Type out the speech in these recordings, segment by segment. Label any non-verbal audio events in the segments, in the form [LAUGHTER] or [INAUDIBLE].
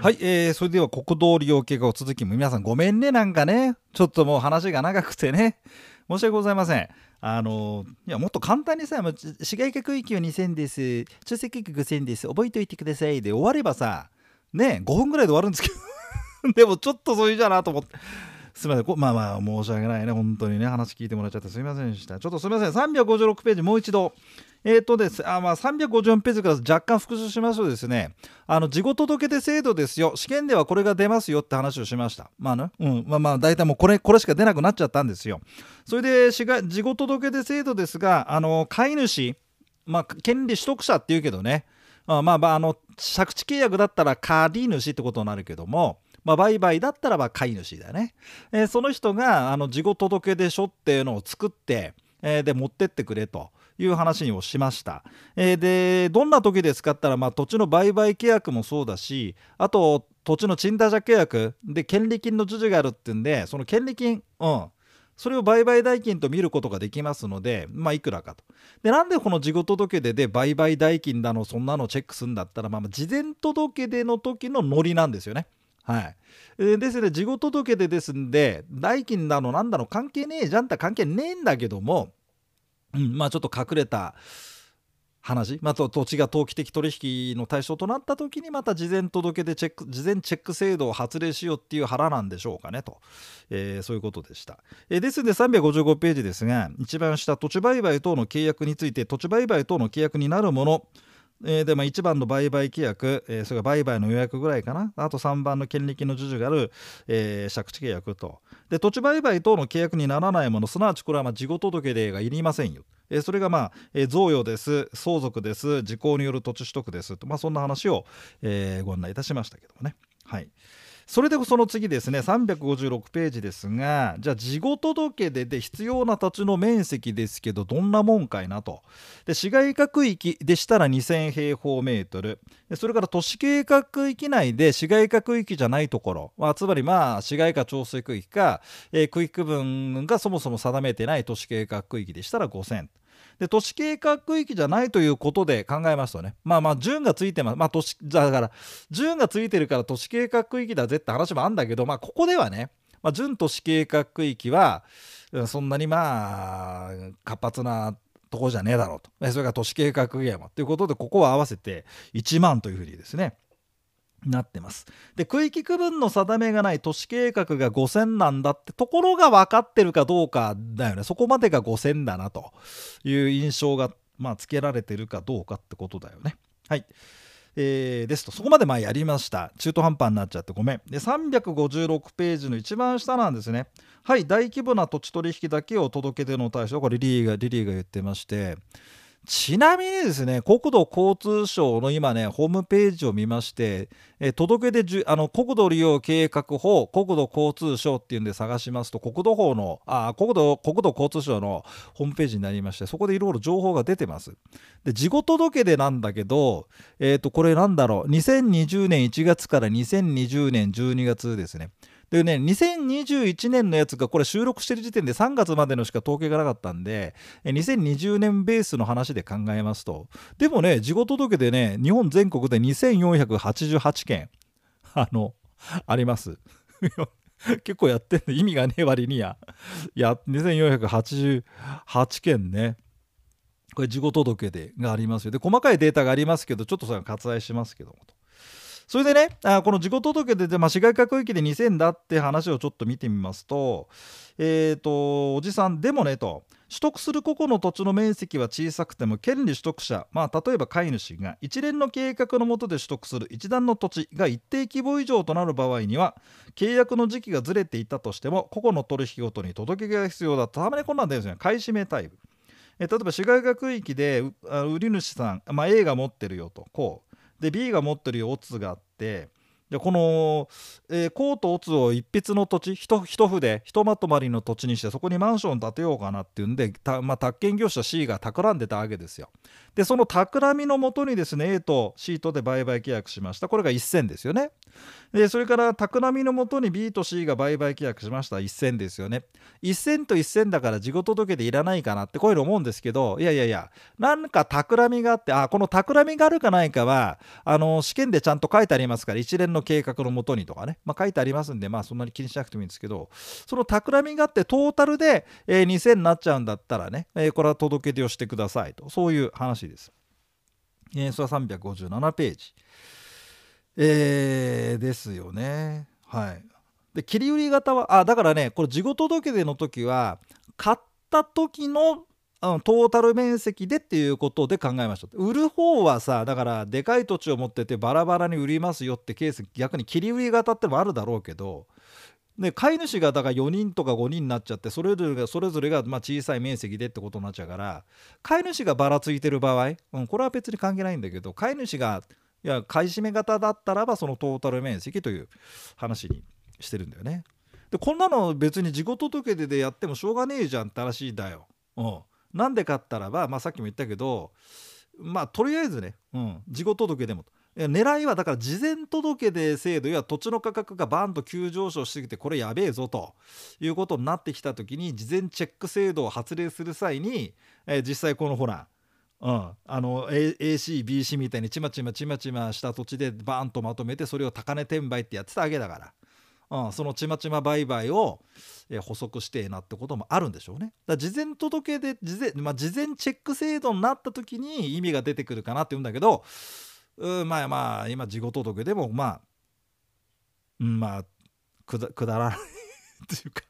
はい、えー、それでは国道利用計画を続きも皆さんごめんねなんかね。ちょっともう話が長くてね。申し訳ございません。あのいやもっと簡単にさ市街化区域は2000です。中世区域5000です。覚えておいてください。で終わればさね5分ぐらいで終わるんですけど。[LAUGHS] でもちょっとそういうじゃなと思って。すみません。こまあまあ申し訳ないね。本当にね話聞いてもらっちゃってすみませんでした。ちょっとすみません。356ページもう一度。えーとです。あまあ、354ページから若干復習しますとですね、あの事後届出制度ですよ、試験ではこれが出ますよって話をしました。まあね、うん、まあまあ、大体もうこれこれしか出なくなっちゃったんですよ。それで、事後届出制度ですが、あの飼い主、まあ、権利取得者っていうけどね、あまあまあ、あの借地契約だったら借り主ってことになるけども、まあ、売買だったらば飼い主だね、えー、その人があの事後届出書っていうのを作って、えー、で持ってってくれと。いう話をしました。えー、でどんな時で使ったら、まあ、土地の売買契約もそうだしあと土地の賃貸借契約で権利金の授受があるっていうんでその権利金、うん、それを売買代金と見ることができますので、まあ、いくらかと。で、なんでこの事後届出で売買代金だの、そんなのチェックするんだったら、まあ、事前届出の時のノリなんですよね。はい。えー、ですね、事後届出ですんで、代金だの、なんだの、関係ねえじゃんって関係ねえんだけども、うん、まあちょっと隠れた話、まあ、と土地が投機的取引の対象となった時にまた事前届でチェック事前チェック制度を発令しようっていう腹なんでしょうかねと、えー、そういうことでした、えー、ですので355ページですが一番下土地売買等の契約について土地売買等の契約になるものえー、でまあ、1番の売買契約、えー、それから売買の予約ぐらいかな。あと3番の権利金の授受がある、えー、借地契約と。で土地売買等の契約にならないものすなわちこれはまあ事後届出がいりませんよ、えー、それがまあ、えー、贈与です相続です時効による土地取得ですと、まあ、そんな話を、えー、ご案内いたしましたけどもね。はい。それでその次ですね356ページですがじゃあ事後届出で必要な土地の面積ですけどどんなもんかいなと。で市街化区域でしたら2000平方メートル。それから都市計画区域内で市街化区域じゃないところ、まあ、つまりまあ市街化調整区域か、えー、区域区分がそもそも定めてない都市計画区域でしたら5000で都市計画区域じゃないということで考えますとねまあまあ順がついてます。まあ都市だから順がついてるから都市計画区域だぜって話もあるんだけどまあここではね、まあ、準都市計画区域はそんなにまあ活発なとこじゃねえだろうと。それから都市計画ゲームということでここは合わせて1万というふうにですねなってます。で区域区分の定めがない都市計画が5000なんだってところが分かってるかどうかだよね。そこまでが5000だなという印象がまあつけられてるかどうかってことだよね。はい。えー、ですと。そこまでまあやりました。中途半端になっちゃってごめん。で356ページの一番下なんですね。はい大規模な土地取引だけを届け出の対象。これリリーがリリーが言ってまして。ちなみにですね、国土交通省の今ね、ホームページを見まして、え届け出じゅあの国土利用計画法、国土交通省っていうんで探しますと、国土法の、あ国土国土交通省のホームページになりまして、そこでいろいろ情報が出てます。で、事後届出なんだけど、えっ、ー、と、これなんだろう、2020年1月から2020年12月ですね。でね、2021年のやつがこれ収録してる時点で3月までのしか統計がなかったんで、2020年ベースの話で考えますと、でもね、事後届でね、日本全国で2488件、あの、あります。[LAUGHS] 結構やってんの意味がねえ割にや。いや、2488件ね。これ事後届でがありますよ。で、細かいデータがありますけど、ちょっとそれは割愛しますけどもと。それでねあこの事故届で、まあ、市街化区域で2000だって話をちょっと見てみますとえっ、ー、とおじさんでもねと取得する個々の土地の面積は小さくても権利取得者、まあ、例えば飼い主が一連の計画の下で取得する一段の土地が一定規模以上となる場合には契約の時期がずれていたとしても個々の取引ごとに届けが必要だと。たまにこんなんですね買い占めタイプ。え例えば市街化区域で売り主さん、まあ、A が持ってるよとこう。で B が持ってるよオツがあってでこの、えー、コートオツを一筆の土地一一筆ひとまとまりの土地にしてそこにマンション建てようかなっていうんで、まあ、宅建業者 C が企んでたわけですよ。でその企みのもとにですね A と C とで売買契約しましたこれが1銭ですよね。でそれから企みのもとに B と C が売買契約しました1銭ですよね1銭と1銭だから事後届でいらないかなってこういうの思うんですけどいやいやいやなんか企みがあってあこの企みがあるかないかはあの試験でちゃんと書いてありますから一連のの計画のもとにとかね、まあ、書いてありますんで、まあ、そんなに気にしなくてもいいんですけどその企みがあってトータルで、えー、2000になっちゃうんだったらね、えー、これは届け出をしてくださいとそういう話です。えー、それは357ページ。えー、ですよね。はい。で切り売り型はあだからねこれ事後届出の時は買った時のトータル面積でっていうことで考えました売る方はさだからでかい土地を持っててバラバラに売りますよってケース逆に切り売り型ってもあるだろうけどで飼い主がだから4人とか5人になっちゃってそれぞれがそれぞれがま小さい面積でってことになっちゃうから飼い主がばらついてる場合、うん、これは別に関係ないんだけど飼い主がいや買い占め型だったらばそのトータル面積という話にしてるんだよね。でこんなの別に自己届出でやってもしょうがねえじゃんって話だよ。うん、なんでかったらば、まあ、さっきも言ったけどまあとりあえずね、うん、事後届でも。狙いはだから事前届出制度や土地の価格がバーンと急上昇しすぎてこれやべえぞと。いうことになってきた時に事前チェック制度を発令する際に、えー、実際このほらうん、あの ACBC みたいにちまちまちまちました土地でバーンとまとめてそれを高値転売ってやってたわけだから、うん、そのちまちま売買を、え補足してえなってこともあるんでしょうね。だ事前届で事前,、まあ、事前チェック制度になった時に意味が出てくるかなって言うんだけどうまあまあ今事後届でもまあ、うん、まあくだくだらないっていうか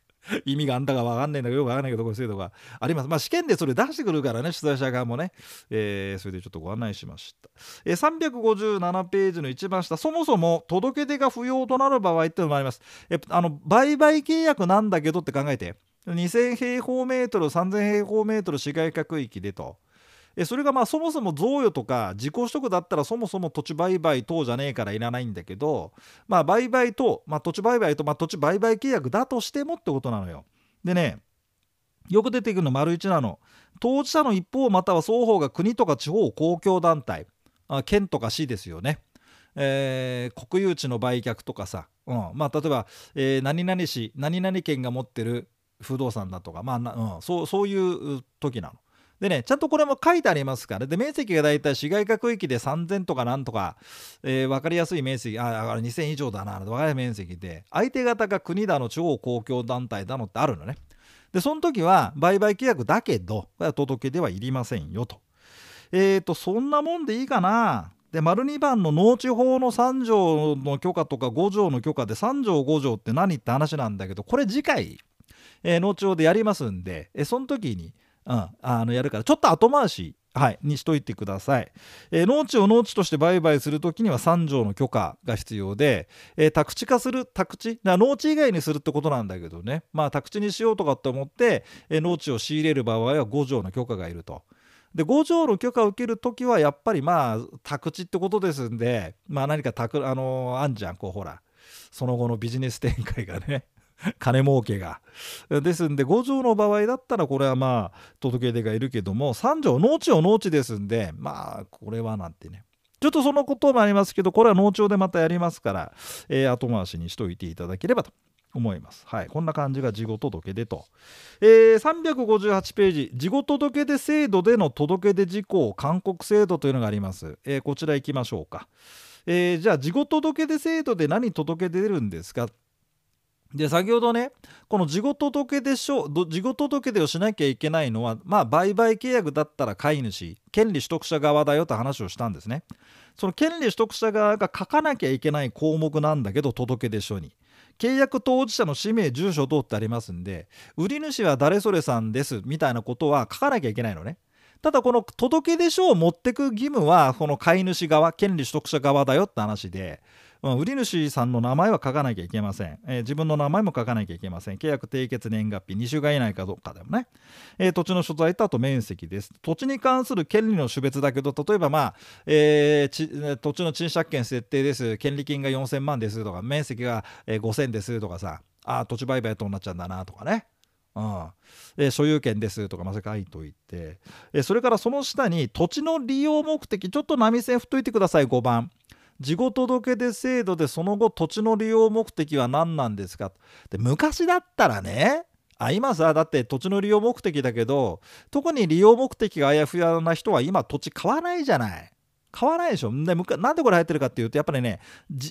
意味があんだか分かんないんだけどよく分かんないけどこういう制度があります。まあ試験でそれ出してくるからね主催者側もね、えー、それでちょっとご案内しました。えー、357ページの一番下そもそも届け出が不要となる場合ってのもあります。えあの売買契約なんだけどって考えて2000平方メートル3000平方メートル市街化区域でと。えそれがまあそもそも贈与とか自己取得だったらそもそも土地売買等じゃねえからいらないんだけど、まあ、売買等、まあ、土地売買と、まあ、土地売買契約だとしてもってことなのよ。でねよく出てくるの丸1なの当事者の一方または双方が国とか地方公共団体あ県とか市ですよね。えー、国有地の売却とかさ、うんまあ、例えば、えー、何々市何々県が持ってる不動産だとか、まあうん、そうそういう時なの。でね、ちゃんとこれも書いてありますから、で、面積がだいたい市街化区域で3000とかなんとか、えー、分かりやすい面積、あ、あ2000以上だな、分かりやすい面積で、相手方が国だの、地方公共団体だのってあるのね。で、その時は売買契約だけど、これは届けではいりませんよと。えっ、ー、と、そんなもんでいいかな。で、丸2番の農地法の3条の許可とか5条の許可で3条5条って何って話なんだけど、これ次回、えー、農地法でやりますんで、えその時に、うん、あのやるから。ちょっと後回しはい、にしといてください、えー、農地を農地として売買するときには3条の許可が必要で、えー、宅地化する宅地？農地以外にするってことなんだけどね。まあ宅地にしようとかって思って、えー、農地を仕入れる場合は5条の許可がいると。で5条の許可を受けるときはやっぱりまあ宅地ってことですんでまあ何か宅あのー、あんじゃんこうほら。その後のビジネス展開がね。[LAUGHS] 金儲けが。ですんで5条の場合だったらこれはまあ届け出がいるけども3条農地を農地ですんでまあこれはなんてねちょっとそのこともありますけどこれは農庁でまたやりますから、えー、後回しにしといていただければと思います。はい、こんな感じが事後届出と。えー、358ページ、事後届出制度での届出事項勧告制度というのがあります。えー、こちら行きましょうか。えー、じゃあ、事後届出制度で何届け出るんですかで先ほどねこの事後届出書事後届出をしなきゃいけないのはまあ売買契約だったら飼い主権利取得者側だよと話をしたんですね。その権利取得者側が書かなきゃいけない項目なんだけど届出書に。契約当事者の氏名住所等ってありますんで売り主は誰それさんですみたいなことは書かなきゃいけないのね。ただこの届出書を持ってく義務はこの飼い主側権利取得者側だよって話で売り主さんの名前は書かなきゃいけません、えー、自分の名前も書かなきゃいけません。契約締結年月日2週間以内かどうかでもね、えー、土地の所在とあと面積です。土地に関する権利の種別だけど例えばまあ、えー、土地の賃借権設定です。権利金が4000万ですとか面積が5000ですとかさあ土地売買となっちゃうんだなとかね。うん、え所有権ですとかまず書いといて、えそれからその下に土地の利用目的ちょっと波線振っといてください5番。事後届出制度でその後土地の利用目的は何なんですか？で昔だったらねあ今さだって土地の利用目的だけど特に利用目的があやふやな人は今土地買わないじゃない。買わないでしょ？でなんでこれ入ってるかっていうとやっぱりね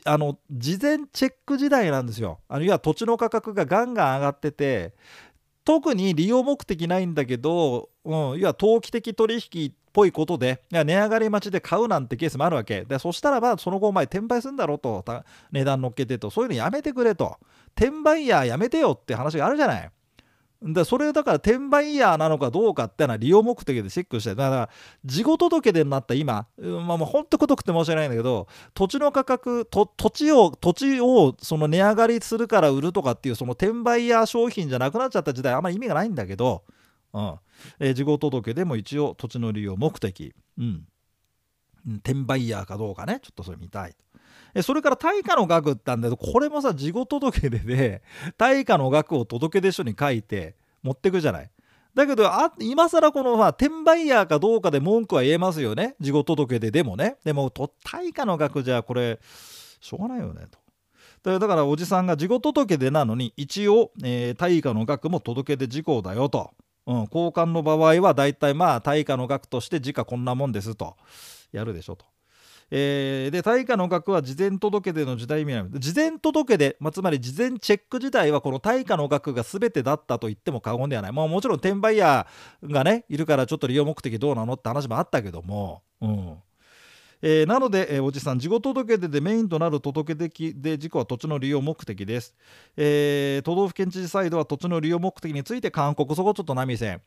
あの事前チェック時代なんですよ。あるいは土地の価格がガンガン上がってて特に利用目的ないんだけど、うん、いわ投機的取引っぽいことで値上がり待ちで買うなんてケースもあるわけ。でそしたらばその後お前転売するんだろと値段乗っけてとそういうのやめてくれと。転売ヤーやめてよって話があるじゃない。でそれだから転売ヤーなのかどうかっていうのは利用目的でチェックしてだから事後届でになった今、まあ、もうほんとくどくて申し訳ないんだけど土地の価格土地を土地をその値上がりするから売るとかっていうその転売ヤー商品じゃなくなっちゃった時代あんまり意味がないんだけど、うん。えー、事後届でも一応土地の利用目的、うん、転売ヤーかどうかねちょっとそれ見たい。それから対価の額ってあんだけどこれもさ事後届出で対価の額を届出書に書いて持ってくじゃない。だけどあ今更この、まあ、転売ヤーかどうかで文句は言えますよね事後届出でもねでも対価の額じゃこれしょうがないよねと。だからおじさんが事後届出なのに一応、えー、対価の額も届け出事項だよと、うん、交換の場合はだいたいまあ対価の額として時価こんなもんですとやるでしょと。えー、で対価の額は事前届出の時代意味な事前届出、まあ、つまり事前チェック自体はこの対価の額が全てだったと言っても過言ではない、まあ、もちろん転売ヤーがねいるからちょっと利用目的どうなのって話もあったけども、うん。えー、なので、えー、おじさん事後届出でメインとなる届出で事故は土地の利用目的です、えー、都道府県知事サイドは土地の利用目的について勧告。そこちょっと波線。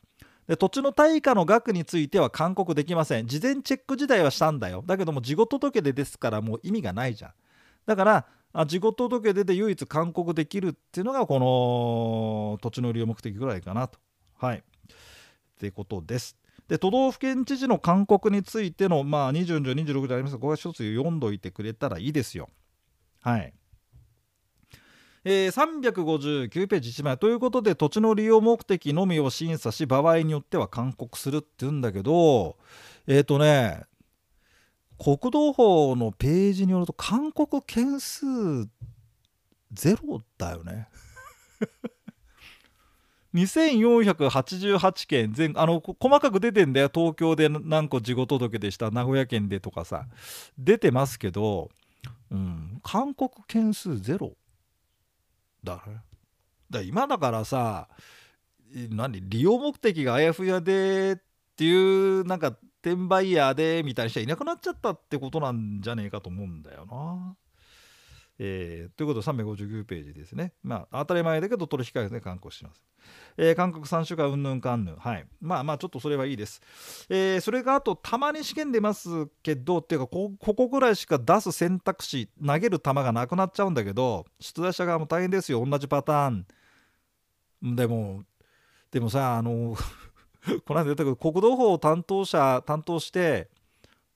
で土地の対価の額については勧告できません。事前チェック自体はしたんだよ。だけども事後届出ですからもう意味がないじゃん。だからあ事後届出で唯一勧告できるっていうのがこの土地の利用目的ぐらいかなと。はい。ってことです。で都道府県知事の勧告についての、まあ、24、26でありますが、ここは一つ読んどいてくれたらいいですよ。はい。えー、359ページ1枚ということで土地の利用目的のみを審査し場合によっては勧告するって言うんだけどえっ、ー、とね国道法のページによると勧告件数ゼロだよね。[LAUGHS] 2488件。全あの細かく出てんだよ。東京で何個事後届でした。名古屋県でとかさ。出てますけど、うん、勧告件数ゼロ。だから今だからさ何？利用目的があやふやでっていうなんか転売ヤーでみたいな人はいなくなっちゃったってことなんじゃねえかと思うんだよな。えー、ということで359ページですね。まあ当たり前だけど取引会で勧告します。えー、韓国3週間うんぬんかんぬん。はい。まあまあちょっとそれはいいです。えー、それがあとたまに試験出ますけどっていうかここぐらいしか出す選択肢投げる球がなくなっちゃうんだけど出題者側も大変ですよ同じパターン。でもでもさあの [LAUGHS] この間言ったけど国道法を担当者担当して、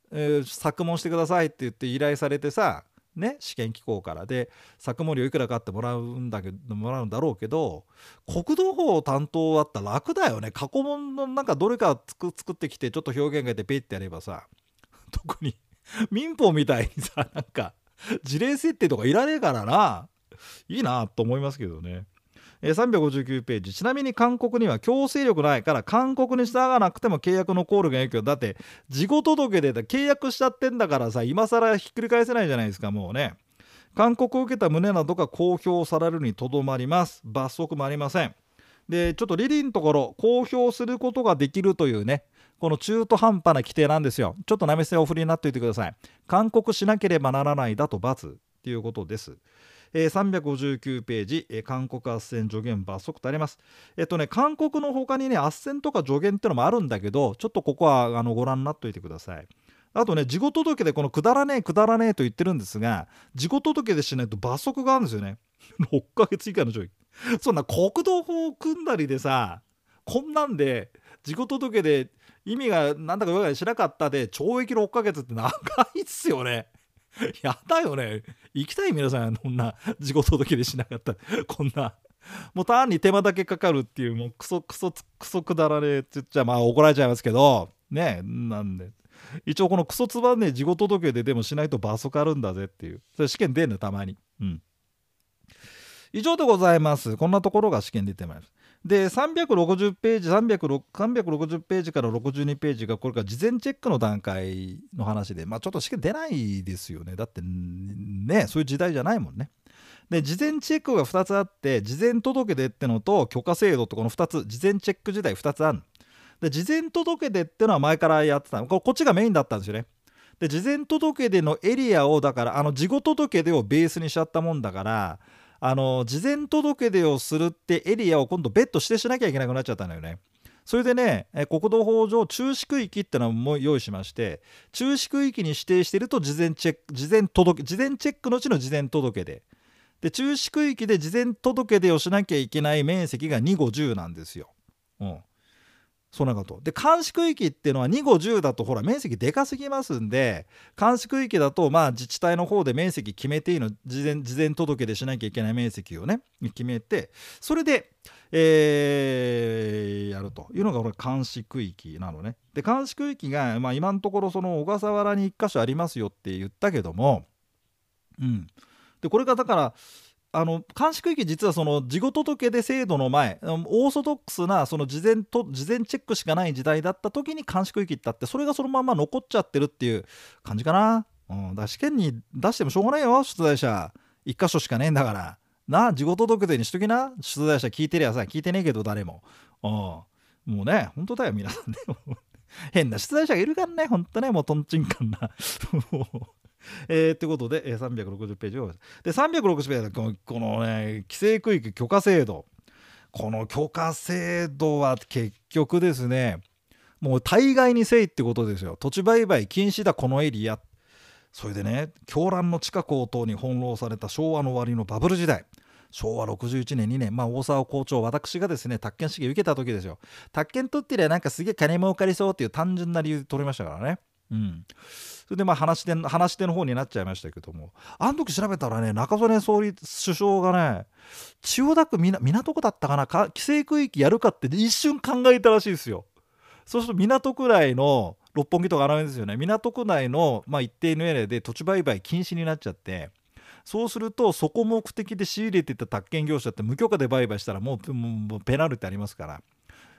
えー、作問してくださいって言って依頼されてさね、試験機構からで作盛をいくらかってもらうんだけどもらうんだろうけど国土法担当あったら楽だよね過去問のなんかどれか作ってきてちょっと表現が出てペイってやればさ [LAUGHS] 特に民法みたいにさなんか事例設定とかいらねえからないいなと思いますけどね。え359ページ。ちなみに勧告には強制力ないから勧告に従わなくても契約のコールが影響。だって事後届で契約しちゃってんだからさ今更ひっくり返せないじゃないですかもうね。勧告を受けた旨などが公表されるにとどまります。罰則もありません。でちょっとリリーのところ公表することができるというねこの中途半端な規定なんですよ。ちょっとなめせお振りになっておいてください。勧告しなければならないだと罰っていうことです。えー、359ページ、えー、勧告斡旋助言罰則とあります。えっとね、勧告の他にね、斡旋とか助言ってのもあるんだけど、ちょっとここはあのご覧になっておいてください。あとね、事後届でこのくだらねえ、くだらねえと言ってるんですが、事後届でしないと罰則があるんですよね。[LAUGHS] 6ヶ月以下の懲役。そんな国道法を組んだりでさ、こんなんで、事故届で意味がなんだかよくしなかったで懲役6ヶ月って長いっすよね。[LAUGHS] やだよね。行きたい皆さん、こんな事故届でしなかった。[LAUGHS] こんな。もう単に手間だけかかるっていう、もうクソクソクソくだらねえって言っちゃ、まあ怒られちゃいますけど、ねなんで。一応このクソつばね事故届ででもしないと罰則あるんだぜっていう。それ試験出んのたまに。うん。以上でございます。こんなところが試験出てます。で360ページ360ページから62ページがこれから事前チェックの段階の話でまあちょっと試験出ないですよね。だってねそういう時代じゃないもんね。で事前チェックが2つあって事前届出ってのと許可制度ってこの2つ事前チェック時代2つあるで事前届出ってのは前からやってたこっちがメインだったんですよね。で事前届出のエリアをだからあの事後届出をベースにしちゃったもんだからあの事前届出をするってエリアを今度別途指定しなきゃいけなくなっちゃったのよね。それでね、国土法上中止区域ってのも用意しまして、中止区域に指定していると事前チェック、事前届事前チェックのうちの事前届出。で、中止区域で事前届出をしなきゃいけない面積が2、50なんですよ。うん。そんなこと。で、監視区域っていうのは2、5、10だとほら面積でかすぎますんで、監視区域だとまあ自治体の方で面積決めていいの、事前事前届でしなきゃいけない面積をね、決めて、それで、えー、やるというのがこれ監視区域なのね。で、監視区域が、まあ、今のところその小笠原に1箇所ありますよって言ったけども、うん。で、これがだから、あの監視区域実はその事後届で制度の前オーソドックスなその事前と事前チェックしかない時代だった時に監視区域ってあってそれがそのまま残っちゃってるっていう感じかな、うん、だ試験に出してもしょうがないよ出題者。1箇所しかねえんだから。な事後届出にしときな。出題者聞いてりゃさ聞いてねえけど誰も、うん、もうね本当だよ皆さんね。[LAUGHS] 変な出題者がいるからねほんとねもうとんちんかんな。[LAUGHS] [LAUGHS] えー、ということで、えー、360ページをで360ページこのこのね規制区域許可制度。この許可制度は結局ですねもう大概にせいってことですよ。土地売買禁止だこのエリア。それでね狂乱の地下高騰に翻弄された昭和の終わりのバブル時代。昭和61年2年、まあ、大沢校長私がですね宅建試験受けた時ですよ。宅建取ってりゃなんかすげえ金儲かりそうっていう単純な理由で取りましたからね。うん。それでまあ話し手話し手の方になっちゃいましたけども。あの時調べたらね中曽根総理首相がね千代田区港区だったかなか規制区域やるかって一瞬考えたらしいですよ。そうすると港区内の六本木とかあの辺ですよね。港区内の、まあ、一定のエリアで土地売買禁止になっちゃって。そうするとそこ目的で仕入れてた宅建業者って無許可で売買したらもうもうペナルティありますから。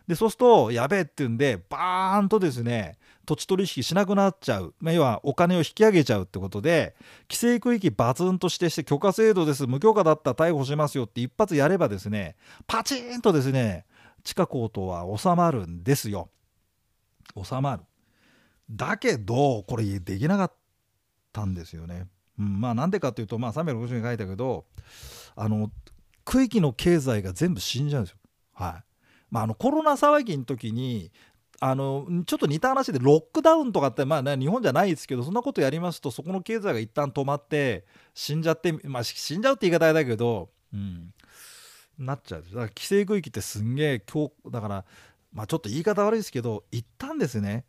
でそうするとやべえっていうんでバーンとですね土地取引しなくなっちゃう、まあ、要はお金を引き上げちゃうってことで規制区域バツンとしてして許可制度です。無許可だったら逮捕しますよって一発やればですねパチンとですね地下高騰は収まるんですよ。収まる。だけどこれできなかったんですよね、うん、まあなんでかっていうとまあ360に書いたけどあの区域の経済が全部死んじゃうんですよ。はい。まあ、あのコロナ騒ぎの時にあのちょっと似た話でロックダウンとかって、まあね、日本じゃないですけどそんなことやりますとそこの経済が一旦止まって死んじゃって、まあ、死んじゃうって言い方だけど、うん、なっちゃうだから規制区域ってすんげえ強だから、まあ、ちょっと言い方悪いですけど一旦ですね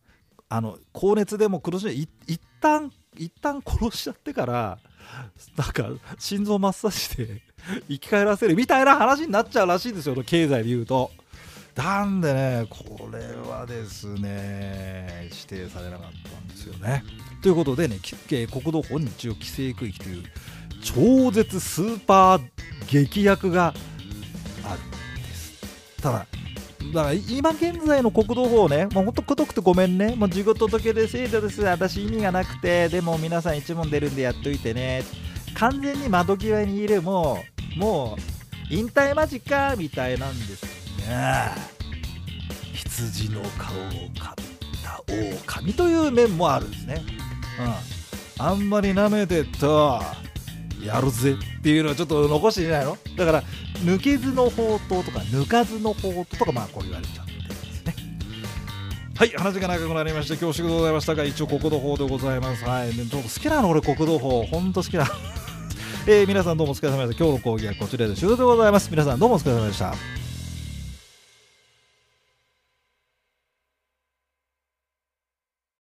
あの高熱でも苦しい一旦一旦殺しちゃってからなんか心臓マッサージで生き返らせるみたいな話になっちゃうらしいんですよ経済で言うと。なんでねこれはですね指定されなかったんですよね。ということでね国土本日を規制区域という超絶スーパー劇薬があるんです。ただだから今現在の国道法ね、もうほんとくどくてごめんね、もう事後届で制度です、私意味がなくて、でも皆さん一問出るんでやっといてね、完全に窓際にいるもう、もう引退間近みたいなんです。羊の顔をかった狼という面もあるんですね。うん、あんまり舐めてとやるぜっていうのはちょっと残していないの？だから抜けずの宝刀とか抜かずの宝刀とかまあこう言われちゃってですね。はい話が長くなりまして恐縮でございましたが一応国土法でございます。はいちょっと好きなの？俺国土法ほんと好きな [LAUGHS] えー、皆さんどうもお疲れ様でした。今日の講義はこちらで終了でございます。皆さんどうもお疲れ様でした。